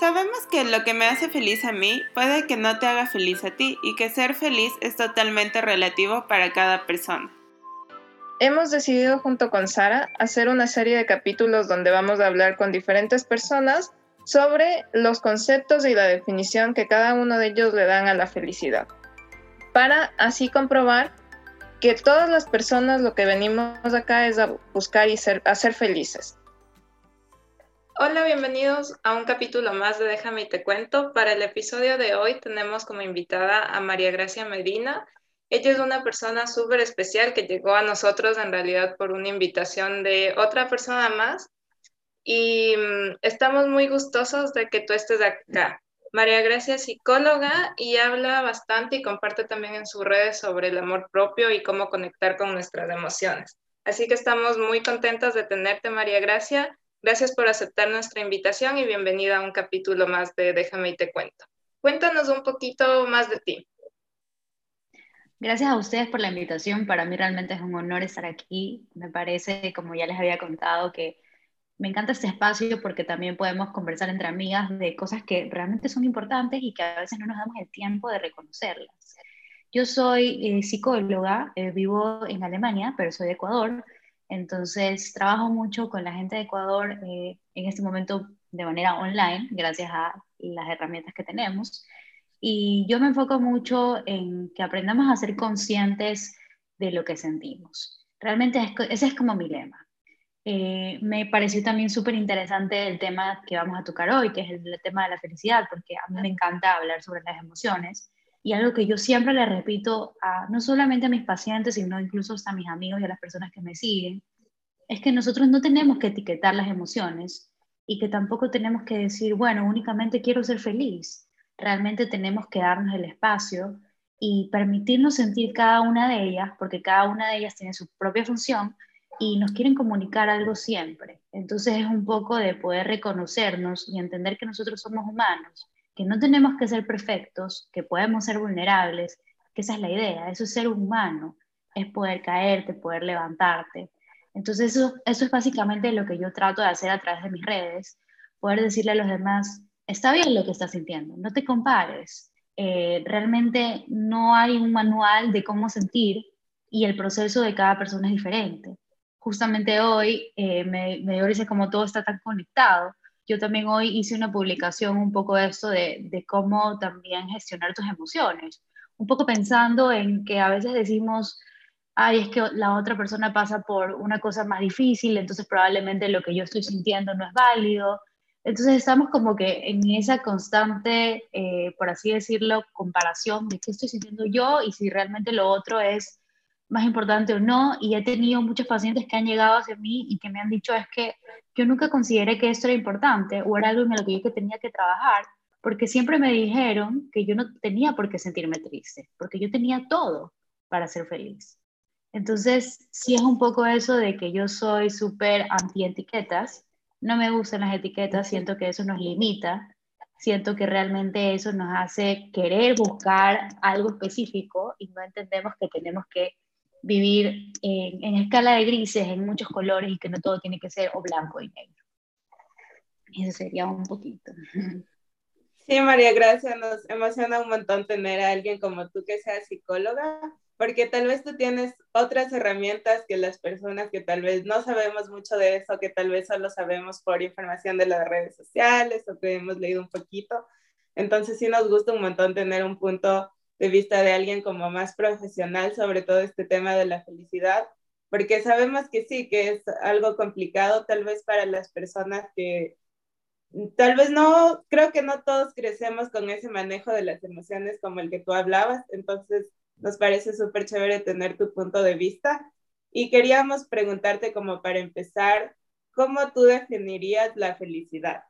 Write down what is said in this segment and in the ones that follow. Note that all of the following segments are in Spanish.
Sabemos que lo que me hace feliz a mí puede que no te haga feliz a ti y que ser feliz es totalmente relativo para cada persona. Hemos decidido junto con Sara hacer una serie de capítulos donde vamos a hablar con diferentes personas sobre los conceptos y la definición que cada uno de ellos le dan a la felicidad, para así comprobar que todas las personas lo que venimos acá es a buscar y ser, a ser felices. Hola, bienvenidos a un capítulo más de Déjame y te cuento. Para el episodio de hoy tenemos como invitada a María Gracia Medina. Ella es una persona súper especial que llegó a nosotros en realidad por una invitación de otra persona más y mm, estamos muy gustosos de que tú estés acá. María Gracia es psicóloga y habla bastante y comparte también en sus redes sobre el amor propio y cómo conectar con nuestras emociones. Así que estamos muy contentas de tenerte, María Gracia. Gracias por aceptar nuestra invitación y bienvenida a un capítulo más de Déjame y te cuento. Cuéntanos un poquito más de ti. Gracias a ustedes por la invitación. Para mí realmente es un honor estar aquí. Me parece, como ya les había contado, que me encanta este espacio porque también podemos conversar entre amigas de cosas que realmente son importantes y que a veces no nos damos el tiempo de reconocerlas. Yo soy eh, psicóloga, eh, vivo en Alemania, pero soy de Ecuador entonces, trabajo mucho con la gente de Ecuador eh, en este momento de manera online, gracias a las herramientas que tenemos. Y yo me enfoco mucho en que aprendamos a ser conscientes de lo que sentimos. Realmente ese es como mi lema. Eh, me pareció también súper interesante el tema que vamos a tocar hoy, que es el, el, tema de la felicidad, porque a mí me encanta hablar sobre las emociones y algo que yo siempre le repito a no solamente a mis pacientes, sino incluso a mis amigos y a las personas que me siguen, es que nosotros no tenemos que etiquetar las emociones y que tampoco tenemos que decir, bueno, únicamente quiero ser feliz. Realmente tenemos que darnos el espacio y permitirnos sentir cada una de ellas, porque cada una de ellas tiene su propia función y nos quieren comunicar algo siempre. Entonces es un poco de poder reconocernos y entender que nosotros somos humanos que no tenemos que ser perfectos, que podemos ser vulnerables, que esa es la idea, eso es ser humano, es poder caerte, poder levantarte. Entonces eso, eso es básicamente lo que yo trato de hacer a través de mis redes, poder decirle a los demás, está bien lo que estás sintiendo, no te compares, eh, realmente no hay un manual de cómo sentir y el proceso de cada persona es diferente. Justamente hoy eh, me, me dio como todo está tan conectado, yo también hoy hice una publicación un poco de esto de, de cómo también gestionar tus emociones, un poco pensando en que a veces decimos, ay, es que la otra persona pasa por una cosa más difícil, entonces probablemente lo que yo estoy sintiendo no es válido. Entonces estamos como que en esa constante, eh, por así decirlo, comparación de qué estoy sintiendo yo y si realmente lo otro es más importante o no, y he tenido muchos pacientes que han llegado hacia mí y que me han dicho es que yo nunca consideré que esto era importante o era algo en lo que yo que tenía que trabajar, porque siempre me dijeron que yo no tenía por qué sentirme triste, porque yo tenía todo para ser feliz. Entonces, sí es un poco eso de que yo soy súper anti-etiquetas, no me gustan las etiquetas, siento que eso nos limita, siento que realmente eso nos hace querer buscar algo específico y no entendemos que tenemos que vivir en, escala de grises, en muchos colores y que no todo tiene que ser o blanco y negro. Eso sería un poquito. Sí, María, gracias. Nos emociona un montón tener a alguien como tú que sea psicóloga, porque tal vez tú tienes otras herramientas que las personas que tal vez no sabemos mucho de eso, que tal vez solo sabemos por información de las redes sociales o que hemos leído un poquito. Entonces sí nos gusta un montón tener un punto de vista de alguien como más profesional sobre todo este tema de la felicidad, porque sabemos que sí, que es algo complicado tal vez para las personas que tal vez no, creo que no todos crecemos con ese manejo de las emociones como el que tú hablabas, entonces nos parece súper chévere tener tu punto de vista y queríamos preguntarte como para empezar, ¿cómo tú definirías la felicidad?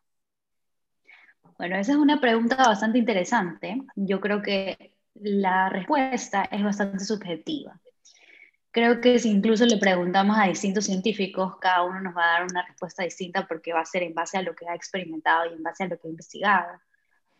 Bueno, esa es una pregunta bastante interesante. Yo creo que la respuesta es bastante subjetiva. Creo que si incluso le preguntamos a distintos científicos, cada uno nos va a dar una respuesta distinta porque va a ser en base a lo que ha experimentado y en base a lo que ha investigado.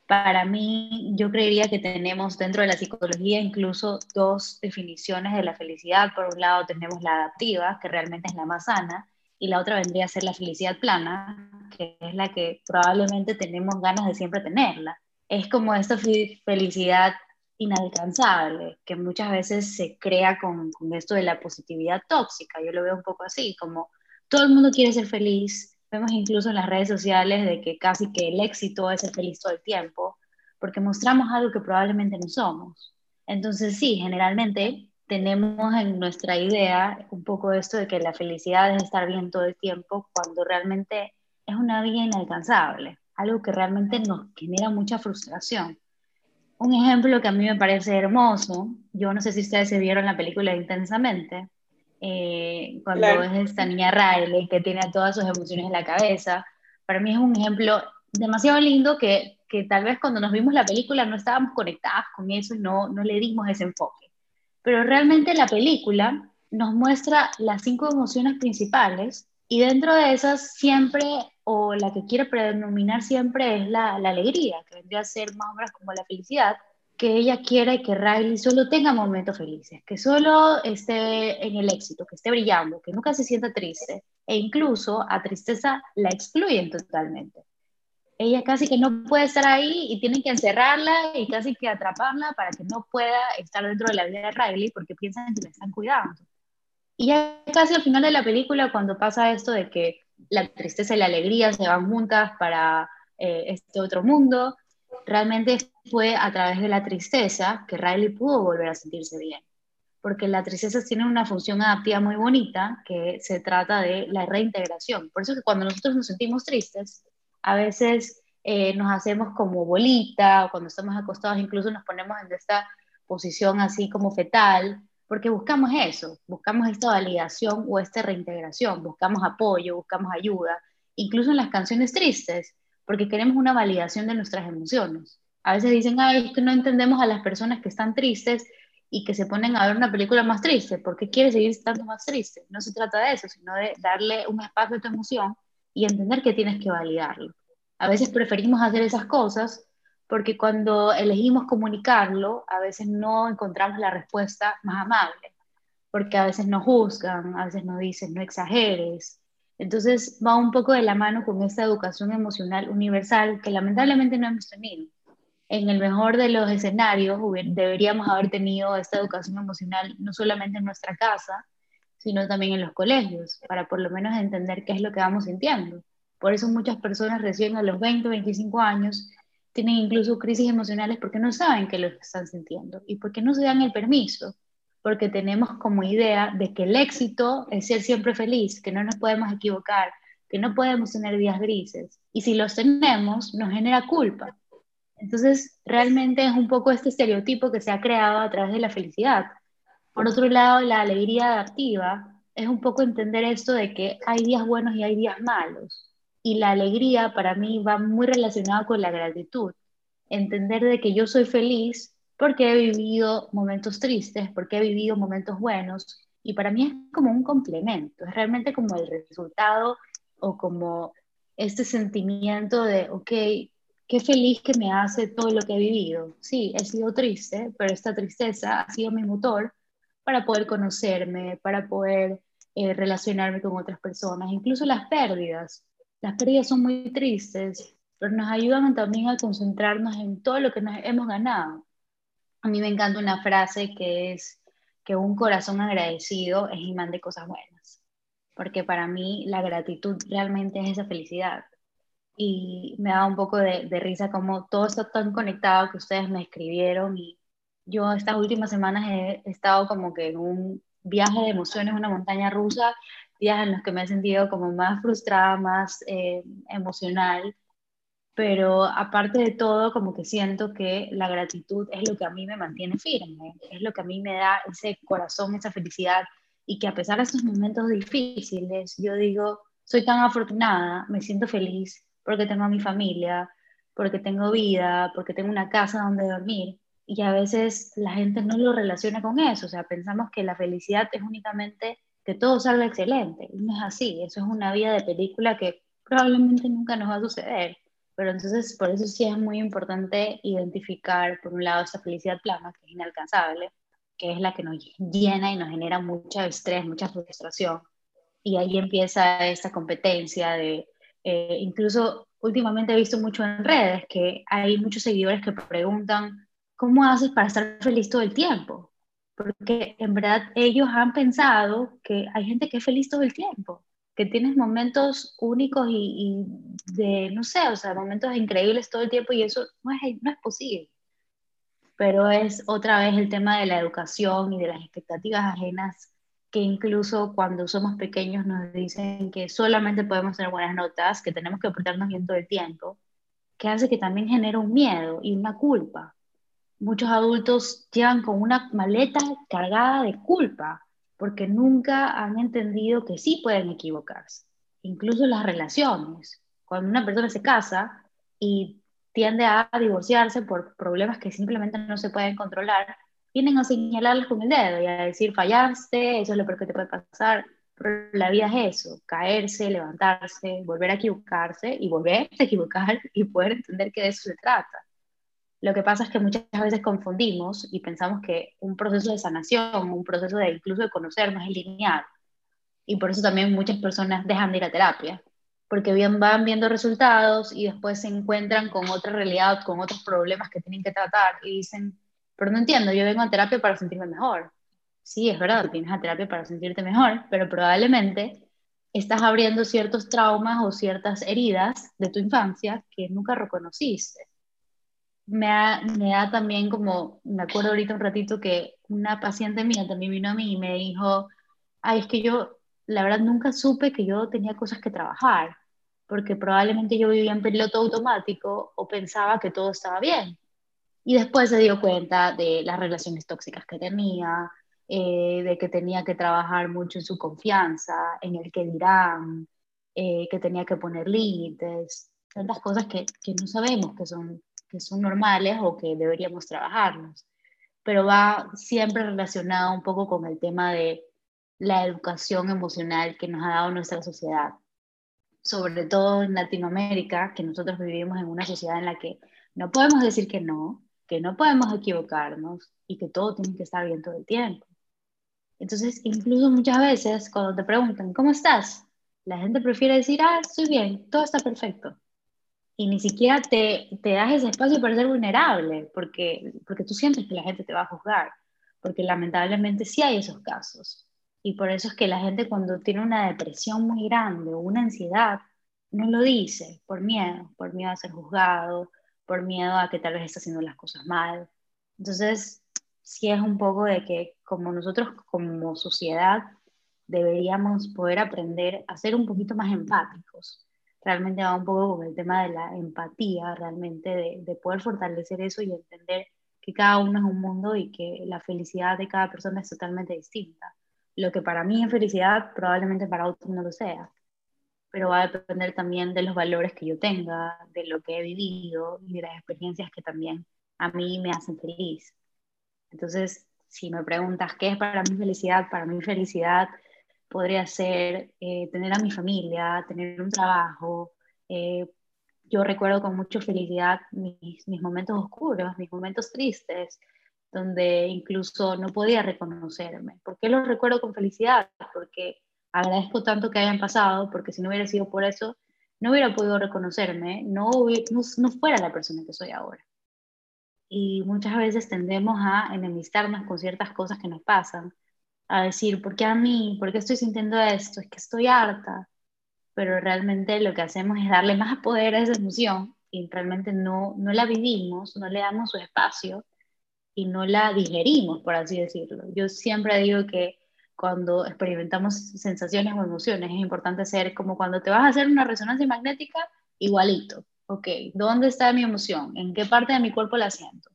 Para mí, yo creería que tenemos dentro de la psicología incluso dos definiciones de la felicidad. Por un lado tenemos la adaptiva, que realmente es la más sana, y la otra vendría a ser la felicidad plana, que es la que probablemente tenemos ganas de siempre tenerla. Es como esta felicidad inalcanzable, que muchas veces se crea con, con, esto de la positividad tóxica. Yo lo veo un poco así, como todo el mundo quiere ser feliz. Vemos incluso en las redes sociales de que casi que el éxito es ser feliz todo el tiempo, porque mostramos algo que probablemente no somos. Entonces sí, generalmente tenemos en nuestra idea un poco esto de que la felicidad es estar bien todo el tiempo, cuando realmente es una vida inalcanzable, algo que realmente nos genera mucha frustración un ejemplo que a mí me parece hermoso, yo no sé si ustedes se vieron la película Intensamente, eh, cuando es esta niña Riley que tiene todas sus emociones en la cabeza, para mí es un ejemplo demasiado lindo que, que tal vez cuando nos vimos la película no estábamos conectadas con eso y no, no le dimos ese enfoque. Pero realmente la película nos muestra las cinco emociones principales y dentro de esas siempre, o la que quiere predominar siempre es la, la, alegría, que vendría a ser más o menos como la felicidad, que ella quiere que Riley solo tenga momentos felices, que solo esté en el éxito, que esté brillando, que nunca se sienta triste, e incluso a tristeza la excluyen totalmente. Ella casi que no puede estar ahí y tienen que encerrarla y casi que atraparla para que no pueda estar dentro de la vida de Riley porque piensan que la están cuidando. Y ya casi al final de la película, cuando pasa esto de que la tristeza y la alegría se van juntas para eh, este otro mundo, realmente fue a través de la tristeza que Riley pudo volver a sentirse bien. Porque la tristeza tiene una función adaptiva muy bonita que se trata de la reintegración. Por eso que cuando nosotros nos sentimos tristes, a veces eh, nos hacemos como bolita o cuando estamos acostados incluso nos ponemos en esta posición así como fetal porque buscamos eso, buscamos esta validación o esta reintegración, buscamos apoyo, buscamos ayuda, incluso en las canciones tristes, porque queremos una validación de nuestras emociones. A veces dicen, ay, es que no entendemos a las personas que están tristes y que se ponen a ver una película más triste, porque quiere seguir estando más triste. No se trata de eso, sino de darle un espacio a tu emoción y entender que tienes que validarlo. A veces preferimos hacer esas cosas porque cuando elegimos comunicarlo, a veces no encontramos la respuesta más amable, porque a veces nos juzgan, a veces nos dicen no exageres. Entonces va un poco de la mano con esta educación emocional universal que lamentablemente no hemos tenido. En el mejor de los escenarios deberíamos haber tenido esta educación emocional no solamente en nuestra casa, sino también en los colegios, para por lo menos entender qué es lo que vamos sintiendo. Por eso muchas personas recién a los 20, 25 años tienen incluso crisis emocionales porque no saben qué lo están sintiendo y porque no se dan el permiso, porque tenemos como idea de que el éxito es ser siempre feliz, que no nos podemos equivocar, que no podemos tener días grises. Y si los tenemos, nos genera culpa. Entonces, realmente es un poco este estereotipo que se ha creado a través de la felicidad. Por otro lado, la alegría adaptiva es un poco entender esto de que hay días buenos y hay días malos y la alegría para mí va muy relacionada con la gratitud. Entender de que yo soy feliz porque he vivido momentos tristes, porque he vivido momentos buenos y para mí es como un complemento, es realmente como el resultado o como este sentimiento de, ok, qué feliz que me hace todo lo que he vivido. Sí, he sido triste, pero esta tristeza ha sido mi motor para poder conocerme, para poder eh, relacionarme con otras personas, incluso las pérdidas. Las pérdidas son muy tristes, pero nos ayudan también a concentrarnos en todo lo que nos hemos ganado. A mí me encanta una frase que es que un corazón agradecido es imán de cosas buenas, porque para mí la gratitud realmente es esa felicidad. Y me da un poco de, de risa como todo está tan conectado que ustedes me escribieron y yo estas últimas semanas he estado como que en un viaje de emociones, una montaña rusa, días en los que me he sentido como más frustrada, más eh, emocional, pero aparte de todo, como que siento que la gratitud es lo que a mí me mantiene firme, es lo que a mí me da ese corazón, esa felicidad, y que a pesar de estos momentos difíciles, yo digo, soy tan afortunada, me siento feliz porque tengo a mi familia, porque tengo vida, porque tengo una casa donde dormir. Y a veces la gente no lo relaciona con eso, o sea, pensamos que la felicidad es únicamente que todo salga excelente. Y no es así, eso es una vida de película que probablemente nunca nos va a suceder. Pero entonces, por eso sí es muy importante identificar, por un lado, esa felicidad plana, que es inalcanzable, que es la que nos llena y nos genera mucho estrés, mucha frustración. y ahí empieza esta competencia de, eh, incluso últimamente he visto mucho en redes que hay muchos seguidores que preguntan, ¿cómo haces para estar feliz todo el tiempo? Porque en verdad ellos han pensado que hay gente que es feliz todo el tiempo, que tienes momentos únicos y, de, no sé, o sea, momentos increíbles todo el tiempo y eso no es, posible. Pero es otra vez el tema de la educación y de las expectativas ajenas que incluso cuando somos pequeños nos dicen que solamente podemos tener buenas notas, que tenemos que portarnos bien todo el tiempo, que hace que también genere un miedo y una culpa. Muchos adultos llegan con una maleta cargada de culpa porque nunca han entendido que sí pueden equivocarse. Incluso las relaciones. Cuando una persona se casa y tiende a divorciarse por problemas que simplemente no se pueden controlar, vienen a señalarles con el dedo y a decir, fallaste, eso es lo peor que te puede pasar. Pero la vida es eso, caerse, levantarse, volver a equivocarse y volver a equivocar y poder entender que de eso se trata. Lo que pasa es que muchas veces confundimos y pensamos que un proceso de sanación, un proceso de incluso de conocernos es lineal. Y por eso también muchas personas dejan de ir a terapia, porque bien van viendo resultados y después se encuentran con otra realidad, con otros problemas que tienen que tratar y dicen, pero no entiendo, yo vengo a terapia para sentirme mejor. Sí, es verdad, vienes a terapia para sentirte mejor, pero probablemente estás abriendo ciertos traumas o ciertas heridas de tu infancia que nunca reconociste. Me da, me da también como, me acuerdo ahorita un ratito que una paciente mía también vino a mí y me dijo, ay, es que yo, la verdad, nunca supe que yo tenía cosas que trabajar, porque probablemente yo vivía en piloto automático o pensaba que todo estaba bien y después se dio cuenta de las relaciones tóxicas que tenía, eh, de que tenía que trabajar mucho en su confianza, en el que dirán, eh, que tenía que poner límites, tantas cosas que, que, no sabemos que son, que son normales o que deberíamos trabajarnos. Pero va siempre relacionado un poco con el tema de la educación emocional que nos ha dado nuestra sociedad. Sobre todo en Latinoamérica, que nosotros vivimos en una sociedad en la que no podemos decir que no, que no podemos equivocarnos y que todo tiene que estar bien todo el tiempo. Entonces, incluso muchas veces cuando te preguntan, ¿cómo estás? La gente prefiere decir, ah, estoy bien, todo está perfecto. Y ni siquiera te, te das ese espacio para ser vulnerable, porque, porque tú sientes que la gente te va a juzgar, porque lamentablemente sí hay esos casos. Y por eso es que la gente cuando tiene una depresión muy grande o una ansiedad, no lo dice por miedo, por miedo a ser juzgado, por miedo a que tal vez está haciendo las cosas mal. Entonces, sí es un poco de que como nosotros como sociedad deberíamos poder aprender a ser un poquito más empáticos. Realmente va un poco con el tema de la empatía, realmente de, de poder fortalecer eso y entender que cada uno es un mundo y que la felicidad de cada persona es totalmente distinta. Lo que para mí es felicidad probablemente para otros no lo sea pero va a depender también de los valores que yo tenga, de lo que he vivido y de las experiencias que también a mí me hacen feliz. Entonces, si me preguntas qué es para mí felicidad, para mí felicidad podría ser eh, tener a mi familia, tener un trabajo. Eh, yo recuerdo con mucha felicidad mis, mis momentos oscuros, mis momentos tristes, donde incluso no podía reconocerme. ¿Por qué los recuerdo con felicidad? Porque agradezco tanto que hayan pasado, porque si no hubiera sido por eso, no hubiera podido reconocerme, no, no, fuera la persona que soy ahora. Y muchas veces tendemos a enemistarnos con ciertas cosas que nos pasan, a decir, ¿por qué a mí? ¿Por qué estoy sintiendo esto? Es que estoy harta. Pero realmente lo que hacemos es darle más poder a esa emoción y realmente no, no la vivimos, no le damos su espacio y no la digerimos, por así decirlo. Yo siempre digo que cuando experimentamos sensaciones o emociones. Es importante ser como cuando te vas a hacer una resonancia magnética, igualito. Ok, ¿dónde está mi emoción? ¿En qué parte de mi cuerpo la siento?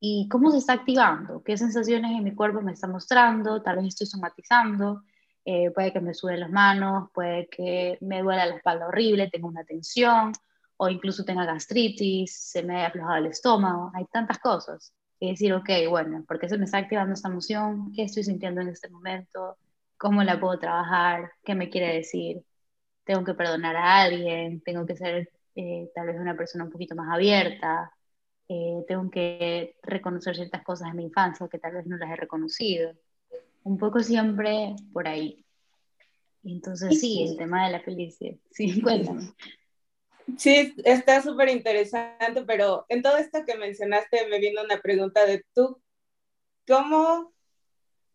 ¿Y cómo se está activando? ¿Qué sensaciones en mi cuerpo me está mostrando? Tal vez estoy somatizando. Eh, puede que me suben las manos, puede que me duela la espalda horrible, tengo una tensión, o incluso tenga gastritis, se me haya aflojado el estómago. Hay tantas cosas y decir, ok, bueno, ¿por qué se me está activando esta emoción? ¿Qué estoy sintiendo en este momento? ¿Cómo la puedo trabajar? ¿Qué me quiere decir? ¿Tengo que perdonar a alguien? ¿Tengo que ser eh, tal vez una persona un poquito más abierta? Eh, ¿Tengo que reconocer ciertas cosas de mi infancia que tal vez no las he reconocido? Un poco siempre por ahí. Entonces sí, el tema de la felicidad. Sí, cuéntame. Sí, está súper interesante, pero en todo esto que mencionaste me vino una pregunta de tú, ¿cómo,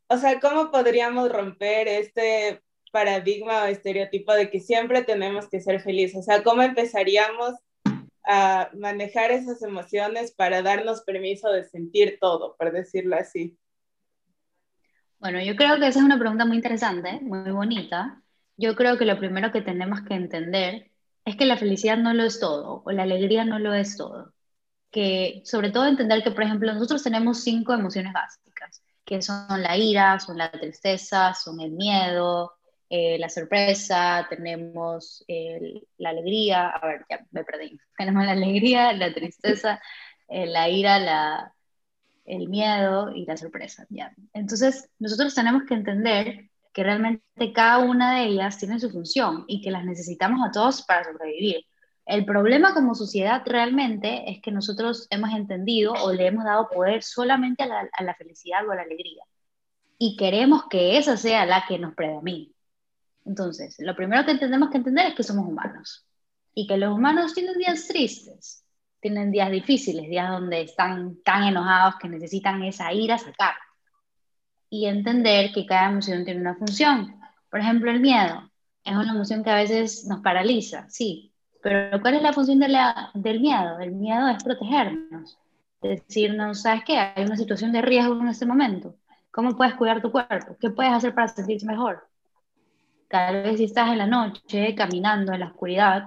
o sea, cómo podríamos romper este paradigma o estereotipo de que siempre tenemos que ser felices? O sea, ¿cómo empezaríamos a manejar esas emociones para darnos permiso de sentir todo, por decirlo así? Bueno, yo creo que esa es una pregunta muy interesante, muy bonita. Yo creo que lo primero que tenemos que entender es que la felicidad no lo es todo, o la alegría no lo es todo. Que sobre todo entender que, por ejemplo, nosotros tenemos cinco emociones básicas, que son la ira, son la tristeza, son el miedo, eh, la sorpresa, tenemos la alegría, a ver, ya me perdí, tenemos la alegría, la tristeza, eh, la ira, la, el miedo y la sorpresa. ¿ya? Entonces, nosotros tenemos que entender que realmente cada una de ellas tiene su función y que las necesitamos a todos para sobrevivir. El problema como sociedad realmente es que nosotros hemos entendido o le hemos dado poder solamente a la, a la felicidad o a la alegría y queremos que esa sea la que nos predomine. Entonces, lo primero que tenemos que entender es que somos humanos y que los humanos tienen días tristes, tienen días difíciles, días donde están tan enojados que necesitan esa ira sacar. Y entender que cada emoción tiene una función. Por ejemplo, el miedo es una emoción que a veces nos paraliza, sí, pero ¿cuál es la función de la, del miedo? El miedo es protegernos, decirnos, ¿sabes qué? Hay una situación de riesgo en este momento. ¿Cómo puedes cuidar tu cuerpo? ¿Qué puedes hacer para sentirte mejor? Tal vez si estás en la noche caminando en la oscuridad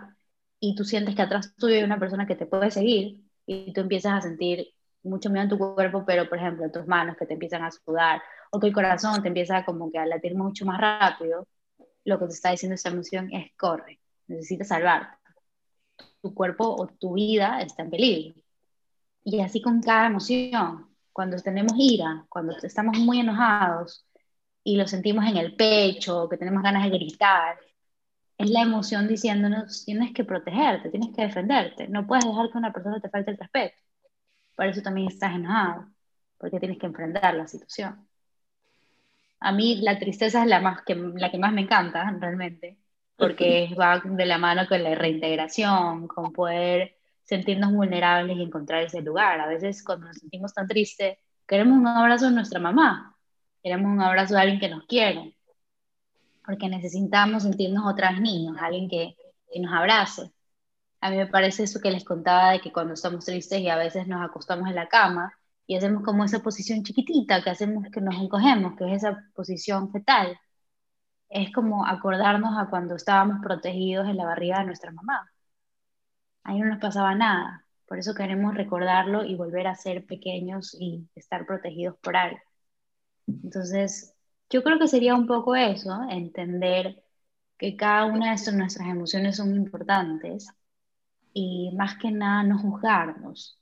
y tú sientes que atrás tuyo hay una persona que te puede seguir y tú empiezas a sentir mucho miedo en tu cuerpo, pero por ejemplo tus manos que te empiezan a sudar o que el corazón te empieza como que a latir mucho más rápido, lo que te está diciendo esta emoción es corre, necesitas salvarte. Tu cuerpo o tu vida está en peligro. Y así con cada emoción. Cuando tenemos ira, cuando estamos muy enojados, y lo sentimos en el pecho, que tenemos ganas de gritar, es la emoción diciéndonos, tienes que protegerte, tienes que defenderte, no puedes dejar que una persona te falte el respeto. Por eso también estás enojado, porque tienes que enfrentar la situación. A mí la tristeza es la, más que, la que más me encanta, realmente, porque va de la mano con la reintegración, con poder sentirnos vulnerables y encontrar ese lugar. A veces cuando nos sentimos tan tristes, queremos un abrazo de nuestra mamá, Queremos un abrazo de alguien que nos quiere, porque necesitamos sentirnos otras niños, alguien que, que nos abrace. A mí me parece eso que les contaba de que cuando estamos tristes y a veces nos acostamos en la cama y hacemos como esa posición chiquitita que hacemos que nos encogemos, que es esa posición fetal. Es como acordarnos a cuando estábamos protegidos en la barriga de nuestra mamá. Ahí no nos pasaba nada. Por eso queremos recordarlo y volver a ser pequeños y estar protegidos por algo. Entonces, yo creo que sería un poco eso, entender que cada una de nuestras emociones son importantes y más que nada no juzgarnos.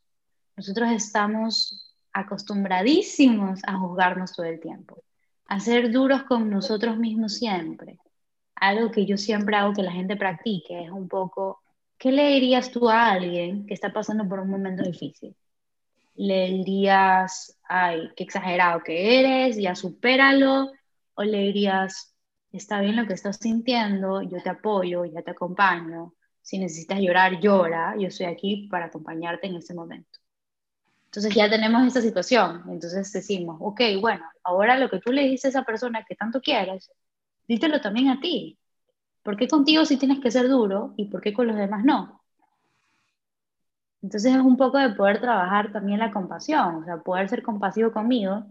Nosotros estamos acostumbradísimos a juzgarnos todo el tiempo, a ser duros con nosotros mismos siempre. Algo que yo siempre hago que la gente practique es un poco, ¿qué le dirías tú a alguien que está pasando por un momento difícil? Le dirías, ay, qué exagerado que eres, ya supéralo, o le dirías, está bien lo que estás sintiendo, yo te apoyo, ya te acompaño, si necesitas llorar, llora, yo estoy aquí para acompañarte en ese momento. Entonces ya tenemos esta situación, entonces decimos, ok, bueno, ahora lo que tú le dices a esa persona que tanto quieres, dítelo también a ti. ¿Por qué contigo sí tienes que ser duro y por qué con los demás no? Entonces es un poco de poder trabajar también la compasión, o sea, poder ser compasivo conmigo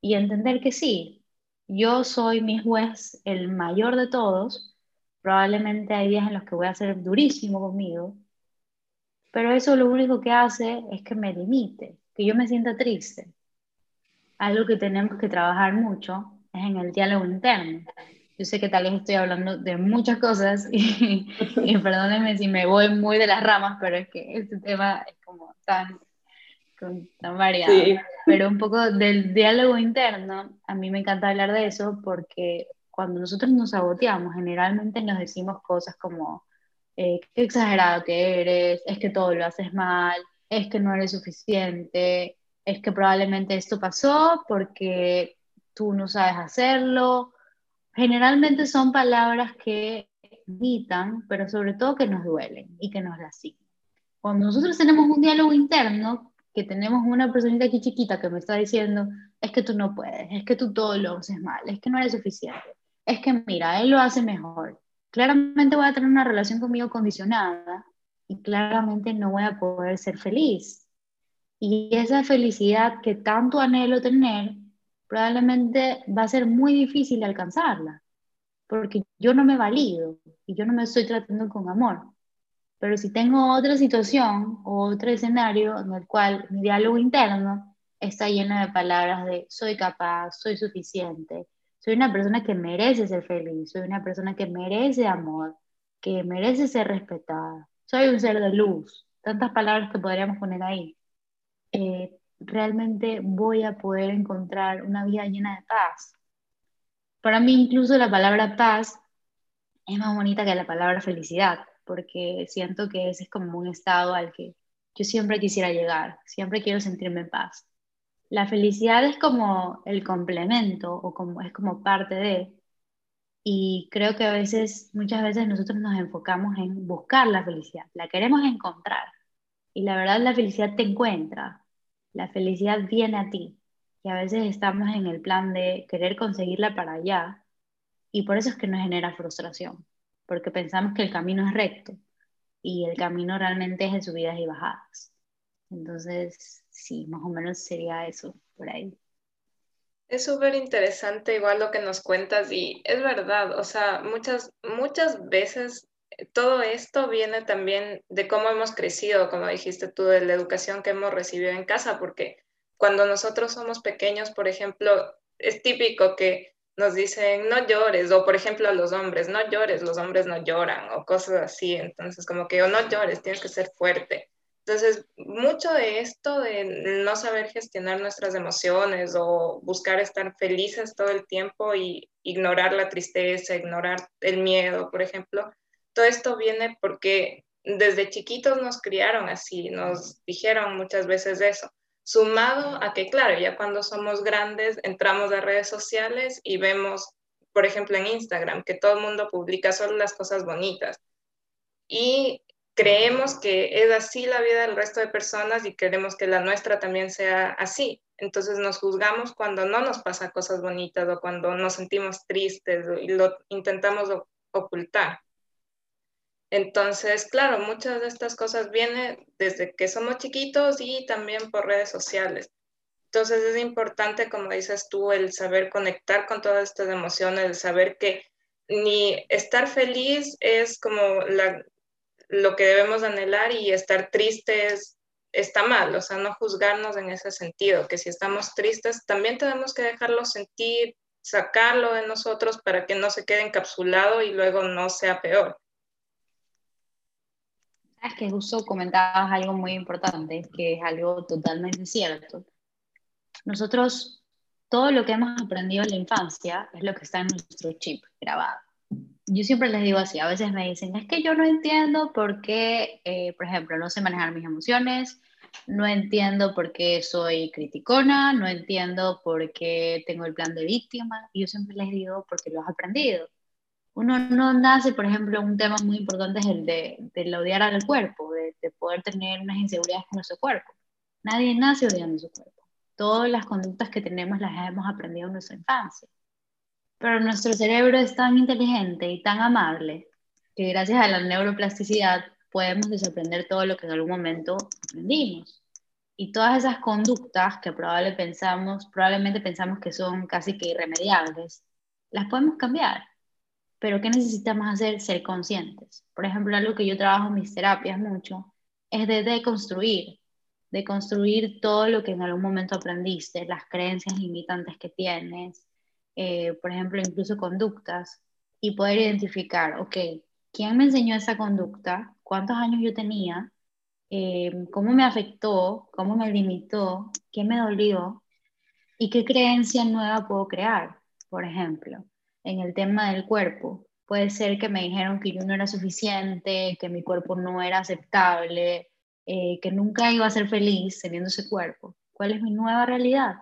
y entender que sí, yo soy mi juez, el mayor de todos, probablemente hay días en los que voy a ser durísimo conmigo, pero eso lo único que hace es que me limite, que yo me sienta triste. Algo que tenemos que trabajar mucho es en el diálogo interno. Yo sé que tal vez estoy hablando de muchas cosas y, perdónenme si me voy muy de las ramas, pero es que este tema es como tan, tan variado. Pero un poco del diálogo interno, a mí me encanta hablar de eso porque cuando nosotros nos saboteamos, generalmente nos decimos cosas como, eh, qué exagerado que eres, es que todo lo haces mal, es que no eres suficiente, es que probablemente esto pasó porque tú no sabes hacerlo, generalmente son palabras que evitan, pero sobre todo que nos duelen y que nos lastiman. Cuando nosotros tenemos un diálogo interno, que tenemos una personita aquí chiquita que me está diciendo, es que tú no puedes, es que tú todo lo haces mal, es que no eres suficiente, es que mira, él lo hace mejor. Claramente voy a tener una relación conmigo condicionada y claramente no voy a poder ser feliz. Y esa felicidad que tanto anhelo tener, probablemente va a ser muy difícil alcanzarla, porque yo no me valido y yo no me estoy tratando con amor. Pero si tengo otra situación o otro escenario en el cual mi diálogo interno está lleno de palabras de soy capaz, soy suficiente, soy una persona que merece ser feliz, soy una persona que merece amor, que merece ser respetada, soy un ser de luz, tantas palabras que podríamos poner ahí. Eh, realmente voy a poder encontrar una vida llena de paz. Para mí incluso la palabra paz es más bonita que la palabra felicidad, porque siento que ese es como un estado al que yo siempre quisiera llegar, siempre quiero sentirme en paz. La felicidad es como el complemento o como, es como parte de, y creo que a veces, muchas veces nosotros nos enfocamos en buscar la felicidad, la queremos encontrar. Y la verdad la felicidad te encuentra, la felicidad viene a ti. Y a veces estamos en el plan de querer conseguirla para allá. Y por eso es que nos genera frustración, porque pensamos que el camino es recto y el camino realmente es de subidas y bajadas. Entonces, sí, más o menos sería eso por ahí. Es súper interesante igual lo que nos cuentas y es verdad, o sea, muchas, muchas veces todo esto viene también de cómo hemos crecido, como dijiste tú, de la educación que hemos recibido en casa, porque cuando nosotros somos pequeños, por ejemplo, es típico que nos dicen no llores, o por ejemplo a los hombres, no llores, los hombres no lloran, o cosas así, entonces como que no llores, tienes que ser fuerte. Entonces, mucho de esto de no saber gestionar nuestras emociones o buscar estar felices todo el tiempo y ignorar la tristeza, ignorar el miedo, por ejemplo, todo esto viene porque desde chiquitos nos criaron así, nos dijeron muchas veces eso, sumado a que, claro, ya cuando somos grandes entramos a redes sociales y vemos, por ejemplo, en Instagram, que todo el mundo publica solo las cosas bonitas. Y creemos que es así la vida del resto de personas y queremos que la nuestra también sea así. Entonces nos juzgamos cuando no nos pasa cosas bonitas o cuando nos sentimos tristes y lo intentamos ocultar. Entonces, claro, muchas de estas cosas vienen desde que somos chiquitos y también por redes sociales. Entonces es importante, como dices tú, el saber conectar con todas estas emociones, el saber que ni estar feliz es como la, lo que debemos anhelar y estar tristes está mal, o sea, no juzgarnos en ese sentido, que si estamos tristes también tenemos que dejarlo sentir, sacarlo de nosotros para que no se quede encapsulado y luego no sea peor. Que justo comentabas algo muy importante, que es algo totalmente cierto. Nosotros, todo lo que hemos aprendido en la infancia es lo que está en nuestro chip grabado yo siempre les digo así, a veces me dicen, es que yo no entiendo por qué, eh, por ejemplo, no sé manejar mis emociones, no entiendo por qué soy criticona, no entiendo por qué tengo el plan de víctima, y yo siempre les digo, porque lo has aprendido. Uno no nace, por ejemplo, un tema muy importante es el de, de odiar al cuerpo, de, de poder tener unas inseguridades con nuestro cuerpo. Nadie nace odiando su cuerpo. Todas las conductas que tenemos las hemos aprendido en nuestra infancia. Pero nuestro cerebro es tan inteligente y tan amable que gracias a la neuroplasticidad podemos desaprender todo lo que en algún momento aprendimos. Y todas esas conductas que probablemente pensamos que son casi que irremediables, las podemos cambiar. Pero ¿qué necesitamos hacer? Ser conscientes. Por ejemplo, algo que yo trabajo en mis terapias mucho es de deconstruir, de construir todo lo que en algún momento aprendiste, las creencias limitantes que tienes, eh, por ejemplo, incluso conductas, y poder identificar, ok, ¿quién me enseñó esa conducta? ¿Cuántos años yo tenía? Eh, ¿Cómo me afectó? ¿Cómo me limitó? ¿Qué me dolió? ¿Y qué creencia nueva puedo crear? Por ejemplo, en el tema del cuerpo. Puede ser que me dijeron que yo no era suficiente, que mi cuerpo no era aceptable, eh, que nunca iba a ser feliz teniendo ese cuerpo. ¿Cuál es mi nueva realidad?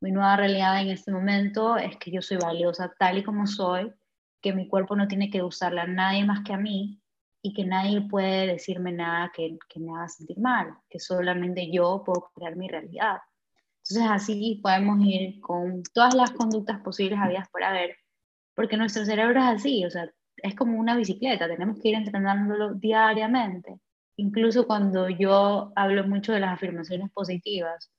Mi nueva realidad en este momento es que yo soy valiosa tal y como soy, que mi cuerpo no tiene que usarla nadie más que a mí y que nadie puede decirme nada que, que me haga sentir mal, que solamente yo puedo crear mi realidad. Entonces así podemos ir con todas las conductas posibles habidas por haber, porque nuestro cerebro es así, o sea, es como una bicicleta, tenemos que ir entrenándolo diariamente. Incluso cuando yo hablo mucho de las afirmaciones positivas,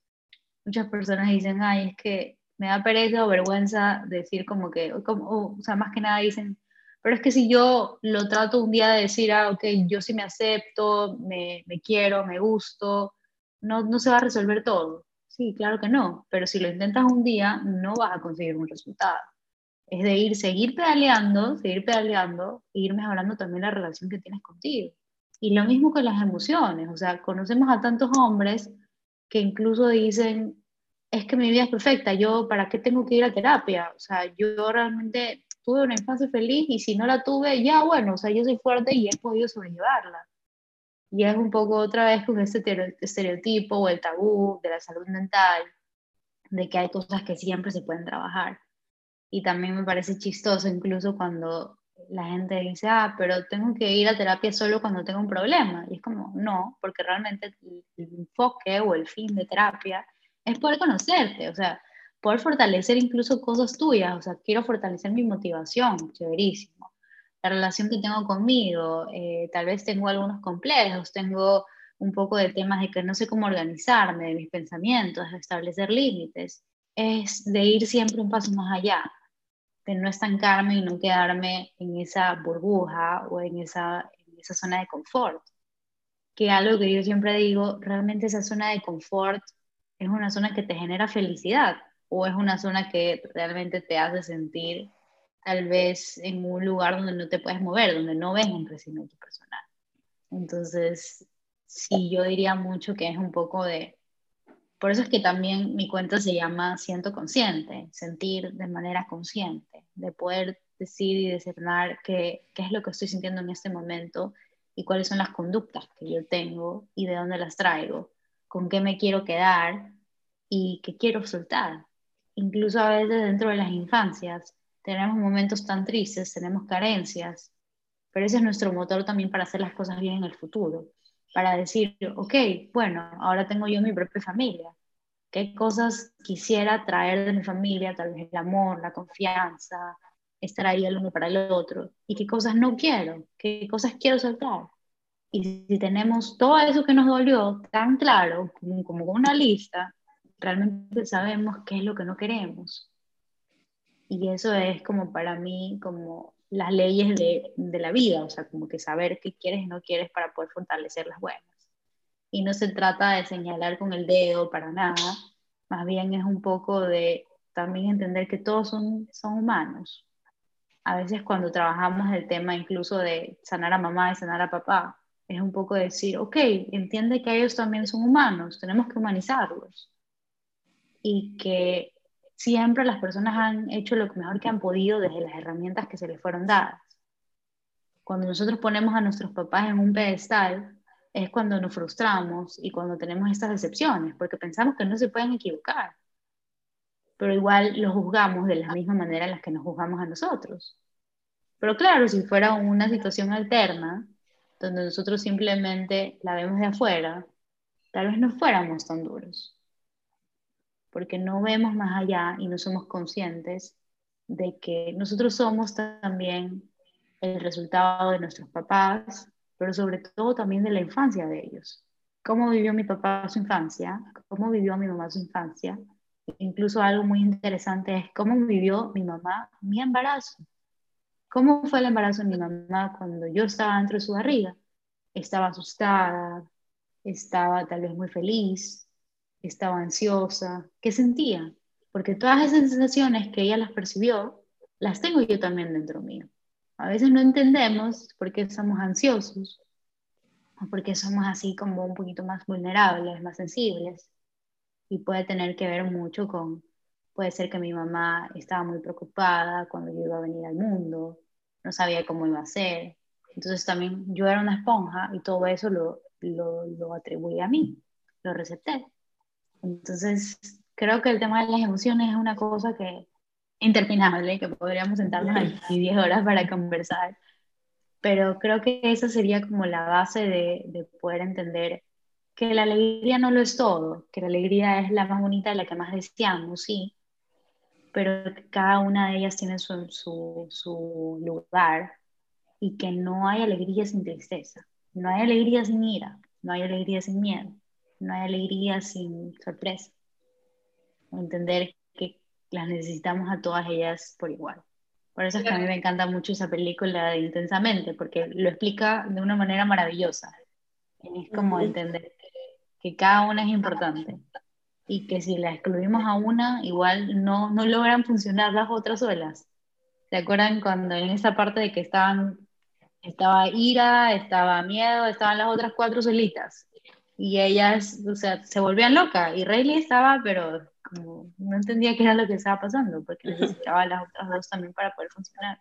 muchas personas dicen, ay, es que me da pereza o vergüenza decir como que, como, o sea, más que nada dicen, pero es que si yo lo trato un día de decir, ah, ok, yo sí me acepto, me, me quiero, me gusto, no, no se va a resolver todo. Sí, claro que no, pero si lo intentas un día, no vas a conseguir un resultado. Es de ir, seguir pedaleando, seguir pedaleando e ir mejorando también la relación que tienes contigo. Y lo mismo con las emociones, o sea, conocemos a tantos hombres que incluso dicen, es que mi vida es perfecta, yo para qué tengo que ir a terapia, o sea, yo realmente tuve una infancia feliz y si no la tuve, ya bueno, o sea, yo soy fuerte y he podido sobrellevarla. Y es un poco otra vez con este estereotipo o el tabú de la salud mental, de que hay cosas que siempre se pueden trabajar. Y también me parece chistoso incluso cuando la gente dice, ah, pero tengo que ir a terapia solo cuando tengo un problema. Y es como, no, porque realmente el, enfoque o el fin de terapia es poder conocerte, o sea, poder fortalecer incluso cosas tuyas, o sea, quiero fortalecer mi motivación, chéverísimo. La relación que tengo conmigo, eh, tal vez tengo algunos complejos, tengo un poco de temas de que no sé cómo organizarme, de mis pensamientos, de establecer límites, es de ir siempre un paso más allá, de no estancarme y no quedarme en esa burbuja o en esa, en esa zona de confort. Que algo que yo siempre digo, realmente esa zona de confort es una zona que te genera felicidad o es una zona que realmente te hace sentir tal vez en un lugar donde no te puedes mover, donde no ves un crecimiento personal. Entonces, sí, yo diría mucho que es un poco de... Por eso es que también mi cuenta se llama Siento Consciente, sentir de manera consciente, de poder decir y discernar qué, qué es lo que estoy sintiendo en este momento y cuáles son las conductas que yo tengo y de dónde las traigo, con qué me quiero quedar y qué quiero soltar. Incluso a veces dentro de las infancias, tenemos momentos tan tristes, tenemos carencias, pero ese es nuestro motor también para hacer las cosas bien en el futuro, para decir, ok, bueno, ahora tengo yo mi propia familia, qué cosas quisiera traer de mi familia, tal vez el amor, la confianza, estar ahí el uno para el otro, y qué cosas no quiero, qué cosas quiero soltar. Y si tenemos todo eso que nos dolió tan claro, como, como una lista, realmente sabemos qué es lo que no queremos. Y eso es como para mí, como las leyes de, de, la vida, o sea, como que saber qué quieres y no quieres para poder fortalecer las buenas. Y no se trata de señalar con el dedo para nada, más bien es un poco de también entender que todos son, son humanos. A veces cuando trabajamos el tema incluso de sanar a mamá y sanar a papá, es un poco decir, ok, entiende que ellos también son humanos, tenemos que humanizarlos y que siempre las personas han hecho lo mejor que han podido desde las herramientas que se les fueron dadas. Cuando nosotros ponemos a nuestros papás en un pedestal, es cuando nos frustramos y cuando tenemos estas decepciones, porque pensamos que no se pueden equivocar. Pero igual los juzgamos de la misma manera en la que nos juzgamos a nosotros. Pero claro, si fuera una situación alterna, donde nosotros simplemente la vemos de afuera, tal vez no fuéramos tan duros porque no vemos más allá y no somos conscientes de que nosotros somos también el resultado de nuestros papás, pero sobre todo también de la infancia de ellos. Cómo vivió mi papá su infancia, cómo vivió mi mamá su infancia. Incluso algo muy interesante es cómo vivió mi mamá mi embarazo. ¿Cómo fue el embarazo de mi mamá cuando yo estaba dentro de su barriga? Estaba asustada, estaba tal vez muy feliz, estaba ansiosa, qué sentía, porque todas esas sensaciones que ella las percibió, las tengo yo también dentro mío. A veces no entendemos por qué somos ansiosos, o por qué somos así como un poquito más vulnerables, más sensibles, y puede tener que ver mucho con, puede ser que mi mamá estaba muy preocupada cuando yo iba a venir al mundo, no sabía cómo iba a ser, entonces también yo era una esponja y todo eso lo, lo, lo atribuí a mí, lo recepté. Entonces, creo que el tema de las emociones es una cosa que interminable, que podríamos sentarnos aquí 10 horas para conversar, pero creo que esa sería como la base de, de poder entender que la alegría no lo es todo, que la alegría es la más bonita, la que más deseamos, sí, pero que cada una de ellas tiene su, su, su lugar y que no hay alegría sin tristeza, no hay alegría sin ira, no hay alegría sin miedo, no hay alegría sin sorpresa. Entender que las necesitamos a todas ellas por igual. Por eso es que a mí me encanta mucho esa película de Intensamente, porque lo explica de una manera maravillosa. Es como entender que cada una es importante y que si la excluimos a una, igual no, no logran funcionar las otras solas. ¿Se acuerdan cuando en esa parte de que estaban, estaba ira, estaba miedo, estaban las otras cuatro solitas? Y ellas, o sea, se volvían locas y Rayleigh estaba, pero como no entendía qué era lo que estaba pasando, porque necesitaba las otras dos también para poder funcionar.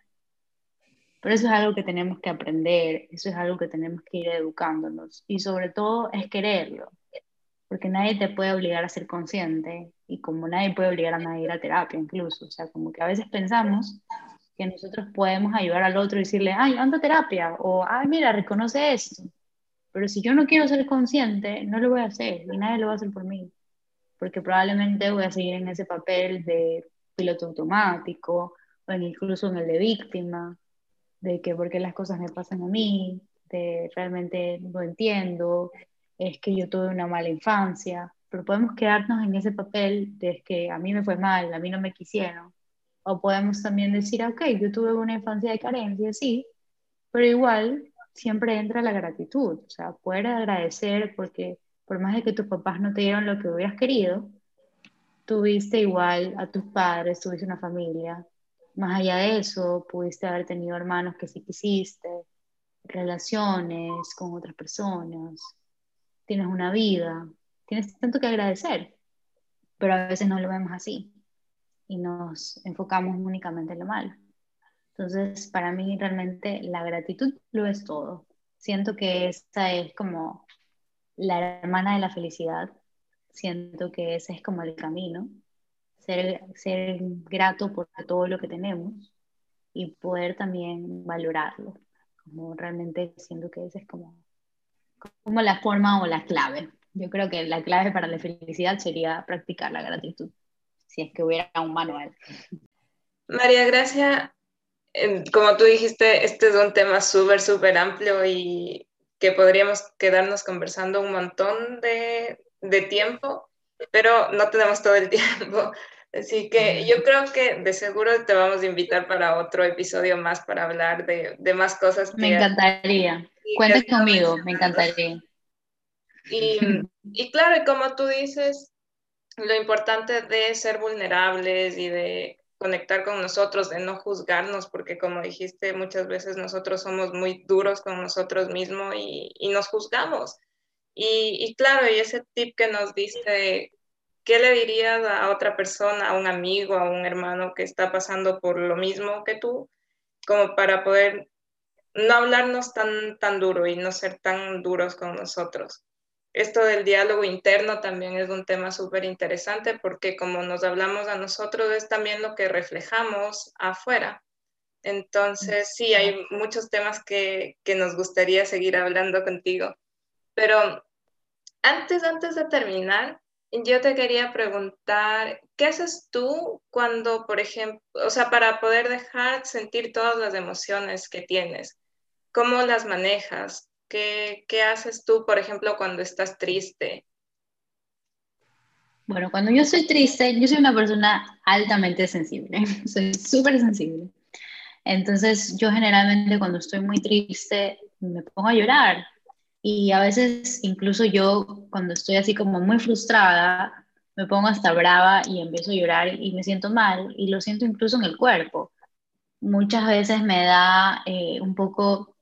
Pero eso es algo que tenemos que aprender, eso es algo que tenemos que ir educándonos y sobre todo es quererlo porque nadie te puede obligar a ser consciente y como nadie puede obligar a nadie a ir a terapia incluso, o sea, como que a veces pensamos que nosotros podemos ayudar al otro y decirle, ay, anda a terapia, o ay, mira, reconoce esto, pero si yo no quiero ser consciente, no lo voy a hacer y nadie lo va a hacer por mí, porque probablemente voy a seguir en ese papel de piloto automático o incluso en el de víctima, de que porque las cosas me pasan a mí, de realmente no entiendo, es que yo tuve una mala infancia, pero podemos quedarnos en ese papel de que a mí me fue mal, a mí no me quisieron. O podemos también decir, ok, yo tuve una infancia de carencia, sí, pero igual siempre entra la gratitud, o sea, poder agradecer porque por más de que tus papás no te dieron lo que hubieras querido, tuviste igual a tus padres, tuviste una familia. Más allá de eso, pudiste haber tenido hermanos que sí quisiste, relaciones con otras personas, tienes una vida, tienes tanto que agradecer, pero a veces no lo vemos así y nos enfocamos únicamente en lo malo. Entonces, para mí realmente la gratitud lo es todo. Siento que esa es como la hermana de la felicidad. Siento que ese es como el camino. Ser, ser grato por todo lo que tenemos y poder también valorarlo. Como realmente siento que ese es como como la forma o la clave. Yo creo que la clave para la felicidad sería practicar la gratitud, si es que hubiera un manual. María Gracia, como tú dijiste, este es un tema súper, súper amplio y que podríamos quedarnos conversando un montón de, de tiempo, pero no tenemos todo el tiempo. Así que yo creo que de seguro te vamos a invitar para otro episodio más para hablar de, de más cosas. Me encantaría. Cuenta conmigo, me encantaría. Y, y claro, como tú dices, lo importante de ser vulnerables y de conectar con nosotros, de no juzgarnos, porque como dijiste, muchas veces nosotros somos muy duros con nosotros mismos y, y nos juzgamos. Y, y, claro, y ese tip que nos diste, ¿qué le dirías a otra persona, a un amigo, a un hermano que está pasando por lo mismo que tú, como para poder no hablarnos tan, tan duro y no ser tan duros con nosotros. Esto del diálogo interno también es un tema súper interesante porque como nos hablamos a nosotros es también lo que reflejamos afuera. Entonces, sí, hay muchos temas que, que nos gustaría seguir hablando contigo. Pero antes, antes de terminar, yo te quería preguntar, ¿qué haces tú cuando, por ejemplo, o sea, para poder dejar sentir todas las emociones que tienes? ¿Cómo las manejas? ¿Qué, qué haces tú, por ejemplo, cuando estás triste? Bueno, cuando yo soy triste, yo soy una persona altamente sensible, soy súper sensible. Entonces, yo generalmente cuando estoy muy triste me pongo a llorar. Y a veces, incluso yo, cuando estoy así como muy frustrada, me pongo hasta brava y empiezo a llorar y me siento mal y lo siento incluso en el cuerpo. Muchas veces me da eh, un poco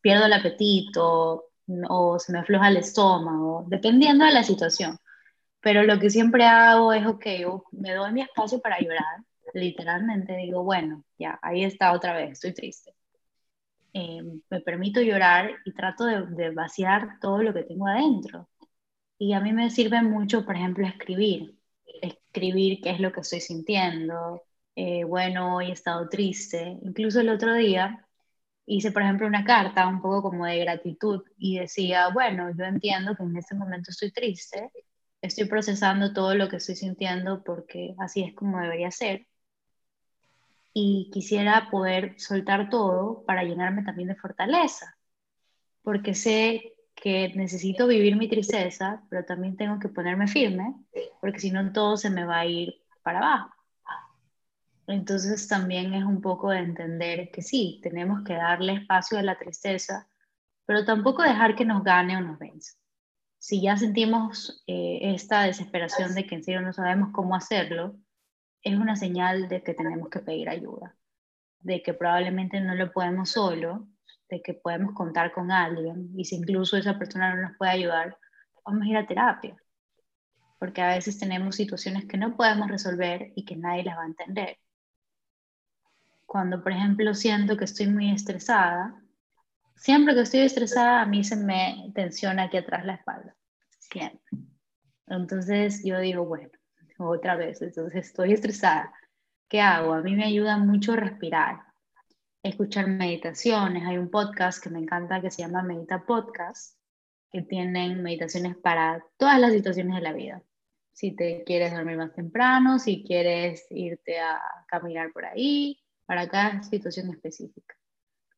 pierdo el apetito o se me afloja el estómago, dependiendo de la situación. Pero lo que siempre hago es, ok, me doy mi espacio para llorar, literalmente digo, bueno, ya, ahí está otra vez, estoy triste. Em, me permito llorar y trato de, de, vaciar todo lo que tengo adentro. Y a mí me sirve mucho, por ejemplo, escribir. Escribir qué es lo que estoy sintiendo, eh, bueno, hoy he estado triste. Incluso el otro día hice, por ejemplo, una carta un poco como de gratitud y decía, bueno, yo entiendo que en este momento estoy triste, estoy procesando todo lo que estoy sintiendo porque así es como debería ser. Y quisiera poder soltar todo para llenarme también de fortaleza, porque sé que necesito vivir mi tristeza, pero también tengo que ponerme firme, porque si no todo se me va a ir para abajo. Entonces también es un poco de entender que sí, tenemos que darle espacio a la tristeza, pero tampoco dejar que nos gane o nos vence. Si ya sentimos eh, esta desesperación de que en serio no sabemos cómo hacerlo, es una señal de que tenemos que pedir ayuda, de que probablemente no lo podemos solo de que podemos contar con alguien y si incluso esa persona no nos puede ayudar, vamos a ir a terapia. Porque a veces tenemos situaciones que no podemos resolver y que nadie las va a entender. Cuando, por ejemplo, siento que estoy muy estresada, siempre que estoy estresada a mí se me tensiona aquí atrás la espalda. Siempre. Entonces yo digo, bueno, otra vez, entonces estoy estresada. ¿Qué hago? A mí me ayuda mucho respirar escuchar meditaciones. Hay un podcast que me encanta que se llama Medita Podcast, que tienen meditaciones para todas las situaciones de la vida. Si te quieres dormir más temprano, si quieres irte a caminar por ahí, para cada situación específica.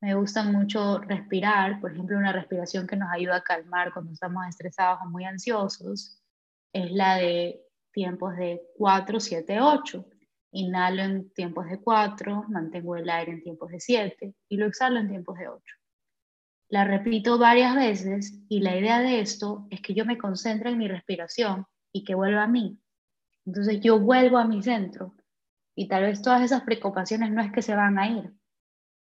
Me gusta mucho respirar, por ejemplo, una respiración que nos ayuda a calmar cuando estamos estresados o muy ansiosos, es la de tiempos de 4, 7, 8. Inhalo en tiempos de 4, mantengo el aire en tiempos de 7 y lo exhalo en tiempos de 8. La repito varias veces y la idea de esto es que yo me concentre en mi respiración y que vuelva a mí. Entonces yo vuelvo a mi centro y tal vez todas esas preocupaciones no es que se van a ir,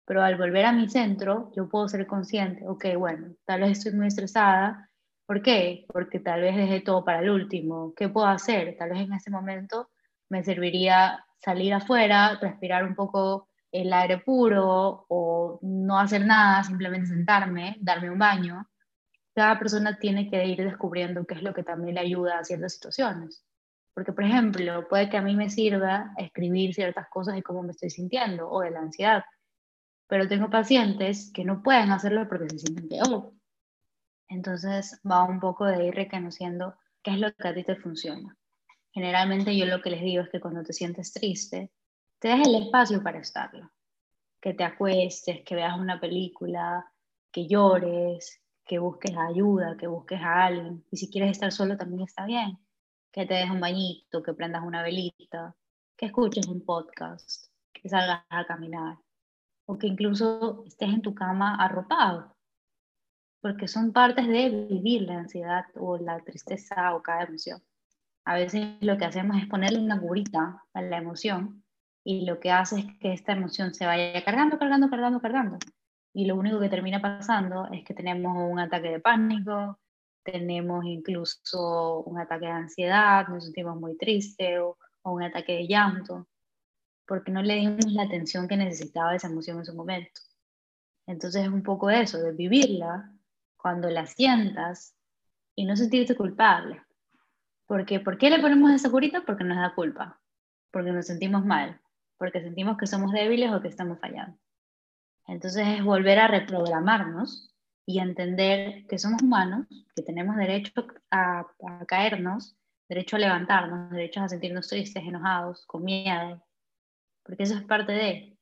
pero al volver a mi centro yo puedo ser consciente, ok, bueno, tal vez estoy muy estresada. ¿Por qué? Porque tal vez dejé todo para el último. ¿Qué puedo hacer? Tal vez en ese momento me serviría salir afuera, respirar un poco el aire puro o no hacer nada, simplemente sentarme, darme un baño. Cada persona tiene que ir descubriendo qué es lo que también le ayuda a ciertas situaciones. Porque, por ejemplo, puede que a mí me sirva escribir ciertas cosas de cómo me estoy sintiendo o de la ansiedad. Pero tengo pacientes que no pueden hacerlo porque se sienten peor. Entonces va un poco de ir reconociendo qué es lo que a ti te funciona. Generalmente yo lo que les digo es que cuando te sientes triste, te des el espacio para estarlo. Que te acuestes, que veas una película, que llores, que busques ayuda, que busques a alguien. Y si quieres estar solo también está bien. Que te des un bañito, que prendas una velita, que escuches un podcast, que salgas a caminar. O que incluso estés en tu cama arropado. Porque son partes de vivir la ansiedad o la tristeza o cada emoción. A veces lo que hacemos es ponerle una curita a la emoción y lo que hace es que esta emoción se vaya cargando, cargando, cargando, cargando. Y lo único que termina pasando es que tenemos un ataque de pánico, tenemos incluso un ataque de ansiedad, nos sentimos muy tristes o, o un ataque de llanto, porque no le dimos la atención que necesitaba esa emoción en su momento. Entonces es un poco eso, de vivirla cuando la sientas y no sentirte culpable. Porque, ¿Por qué le ponemos esa curita? Porque nos da culpa, porque nos sentimos mal, porque sentimos que somos débiles o que estamos fallando. Entonces es volver a reprogramarnos y entender que somos humanos, que tenemos derecho a, a caernos, derecho a levantarnos, derecho a sentirnos tristes, enojados, con miedo, porque eso es parte de,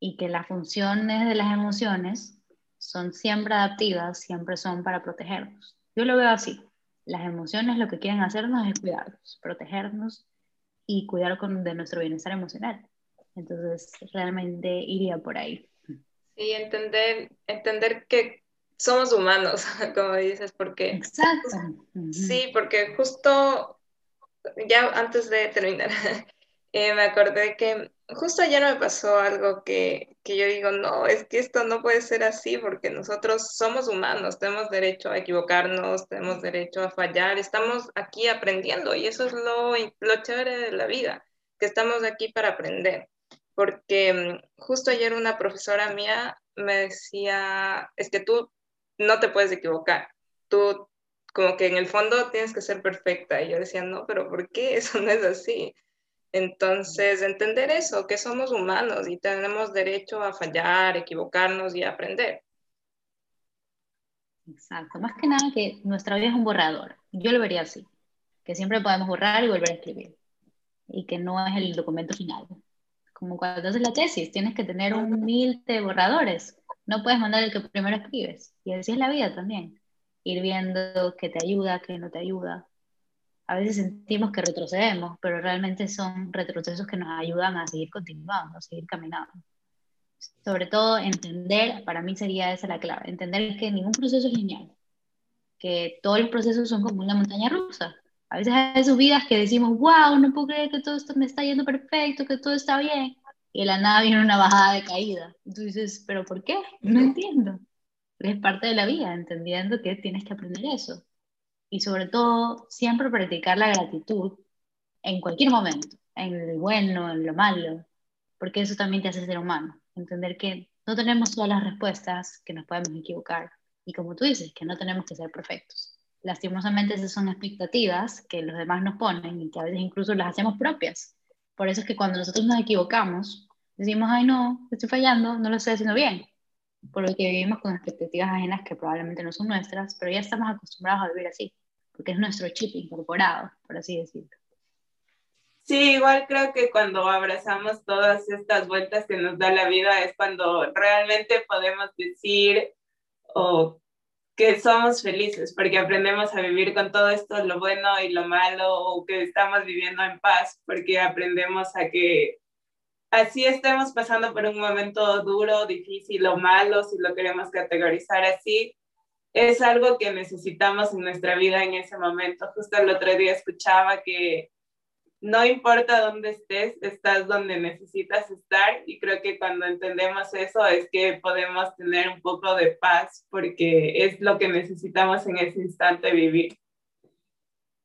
y que las funciones de las emociones son siempre adaptivas, siempre son para protegernos. Yo lo veo así. Las emociones lo que quieren hacernos es cuidarnos, protegernos y cuidar con, de nuestro bienestar emocional. Entonces, realmente iría por ahí. Sí, entender, entender que somos humanos, como dices, porque... Exacto. Sí, porque justo ya antes de terminar, eh, me acordé que justo ayer me pasó algo que, que, yo digo, no, es que esto no puede ser así porque nosotros somos humanos, tenemos derecho a equivocarnos, tenemos derecho a fallar, estamos aquí aprendiendo y eso es lo, lo chévere de la vida, que estamos aquí para aprender. Porque mm, justo ayer una profesora mía me decía, es que tú no te puedes equivocar, tú como que en el fondo tienes que ser perfecta. Y yo decía, no, pero ¿por qué? Eso no es así Entonces, entender eso, que somos humanos y tenemos derecho a fallar, equivocarnos y aprender. Exacto, más que nada que nuestra vida es un borrador. Yo lo vería así, que siempre podemos borrar y volver a escribir y que no es el documento final. Como cuando haces la tesis, tienes que tener un mil de borradores. No puedes mandar el que primero escribes. Y así es la vida también. Ir viendo qué te ayuda, qué no te ayuda. A veces sentimos que retrocedemos, pero realmente son retrocesos que nos ayudan a seguir continuando, a seguir caminando. Sobre todo entender, para mí sería esa la clave, entender que ningún proceso es lineal, que todos los procesos son como una montaña rusa a veces hay subidas que decimos, wow, no puedo creer que todo esto me está yendo perfecto, que todo está bien. Y la nada viene una bajada de caída. Y tú dices, ¿pero por qué? No entiendo. es parte de la vida, entendiendo que tienes que aprender eso. Y sobre todo, siempre practicar la gratitud en cualquier momento, en el bueno, en lo malo, porque eso también te hace ser humano. Entender que no tenemos todas las respuestas, que nos podemos equivocar. Y como tú dices, que no tenemos que ser perfectos lastimosamente esas son expectativas que los demás nos ponen y que a veces incluso las hacemos propias. Por eso es que cuando nosotros nos equivocamos, decimos, ay no, estoy fallando, no lo estoy haciendo bien. Por lo que vivimos con expectativas ajenas que probablemente no son nuestras, pero ya estamos acostumbrados a vivir así, porque es nuestro chip incorporado, por así decirlo. Sí, igual creo que cuando abrazamos todas estas vueltas que nos da la vida es cuando realmente podemos decir o que somos felices, porque aprendemos a vivir con todo esto, lo bueno y lo malo, o que estamos viviendo en paz, porque aprendemos a que así estemos pasando por un momento duro, difícil o malo, si lo queremos categorizar así, es algo que necesitamos en nuestra vida en ese momento. Justo el otro día escuchaba que no importa dónde estés, estás donde necesitas estar y creo que cuando entendemos eso es que podemos tener un poco de paz porque es lo que necesitamos en ese instante vivir.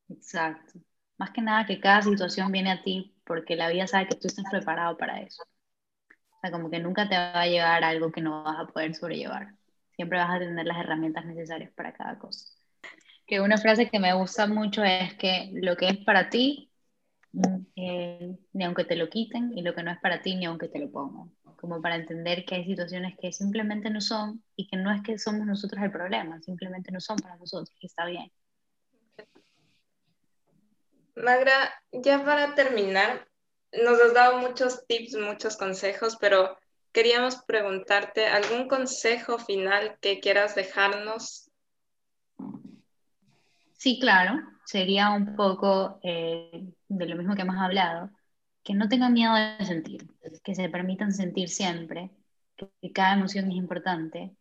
Exacto. Más que nada que cada situación viene a ti porque la vida sabe que tú estás preparado para eso. O sea, como que nunca te va a llegar algo que no vas a poder sobrellevar. Siempre vas a tener las herramientas necesarias para cada cosa. Que una frase que me gusta mucho es que lo que es para ti eh, ni aunque te lo quiten, y lo que no es para ti, ni aunque te lo pongan. Como para entender que hay situaciones que simplemente no son y que no es que somos nosotros el problema, simplemente no son para nosotros y está bien. Magra, ya para terminar, nos has dado muchos tips, muchos consejos, pero queríamos preguntarte algún consejo final que quieras dejarnos. Sí, claro sería un poco eh, de lo mismo que hemos hablado, que no tengan miedo de sentir, que se permitan sentir siempre, que, cada emoción es importante,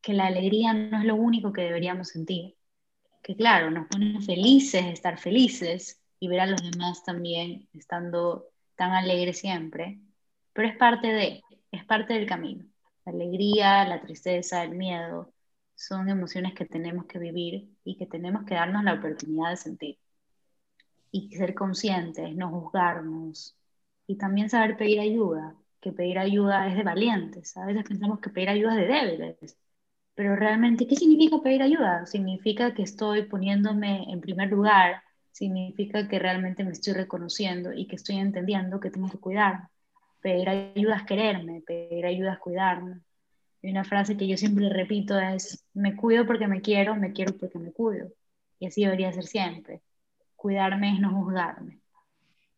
que la alegría no es lo único que deberíamos sentir, que claro, nos pone felices estar felices y ver a los demás también estando tan alegres siempre, pero es parte de, es parte del camino. La alegría, la tristeza, el miedo, son emociones que tenemos que vivir y que tenemos que darnos la oportunidad de sentir. Y ser conscientes, no juzgarnos. Y también saber pedir ayuda, que pedir ayuda es de valientes. A veces pensamos que pedir ayuda es de débiles. Pero realmente, ¿qué significa pedir ayuda? Significa que estoy poniéndome en primer lugar, significa que realmente me estoy reconociendo y que estoy entendiendo que tengo que cuidar. Pedir ayuda es quererme, pedir ayuda es cuidarme. Y una frase que yo siempre repito es, me cuido porque me quiero, me quiero porque me cuido. Y así debería ser siempre. Cuidarme es no juzgarme.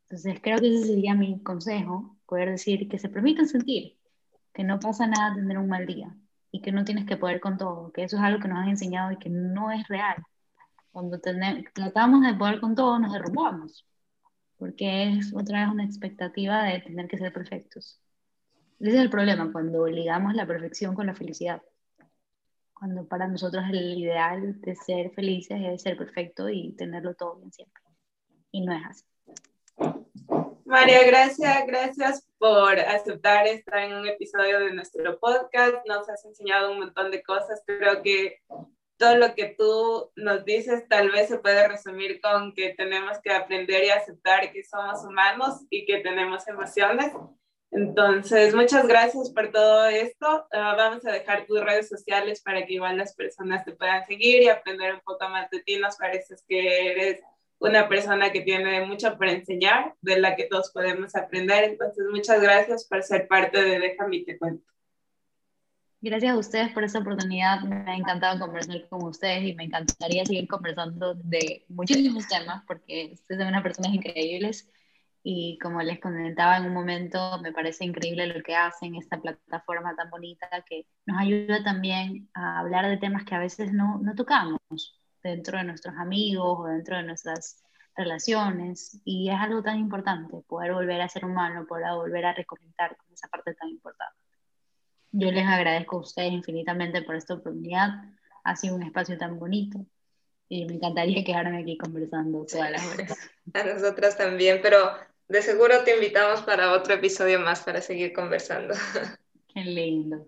Entonces creo que ese sería mi consejo, poder decir que se permitan sentir, que no pasa nada tener un mal día y que no tienes que poder con todo, que eso es algo que nos han enseñado y que no es real. Cuando tratamos de poder con todo, nos derrumbamos, porque es otra vez una expectativa de tener que ser perfectos. Ese es el problema, cuando ligamos la perfección con la felicidad. Cuando para nosotros el ideal de ser felices es ser perfecto y tenerlo todo bien siempre. Y no es así. María, gracias, gracias por aceptar estar en un episodio de nuestro podcast. Nos has enseñado un montón de cosas. Creo que todo lo que tú nos dices tal vez se puede resumir con que tenemos que aprender y aceptar que somos humanos y que tenemos emociones entonces, muchas gracias por todo esto. Ah, vamos a dejar tus redes sociales para que igual las personas te puedan seguir y aprender un poco más de ti. Nos parece que eres una persona que tiene mucho para enseñar, de la que todos podemos aprender. Entonces, muchas gracias por ser parte de Déjame te cuento. Gracias a ustedes por esta oportunidad. Me ha encantado conversar con ustedes y me encantaría seguir conversando de muchísimos temas porque ustedes son unas personas increíbles y como les comentaba en un momento, me parece increíble lo que hacen, esta plataforma tan bonita que nos ayuda también a hablar de temas que a veces no, no tocamos dentro de nuestros amigos o dentro de nuestras relaciones y es algo tan importante, poder volver a ser humano, poder volver a reconectar con esa parte tan importante. Yo les agradezco a ustedes infinitamente por esta oportunidad, ha sido un espacio tan bonito y me encantaría quedarme aquí conversando todas las horas. A nosotras también, pero de seguro te invitamos para otro episodio más para seguir conversando. Qué lindo.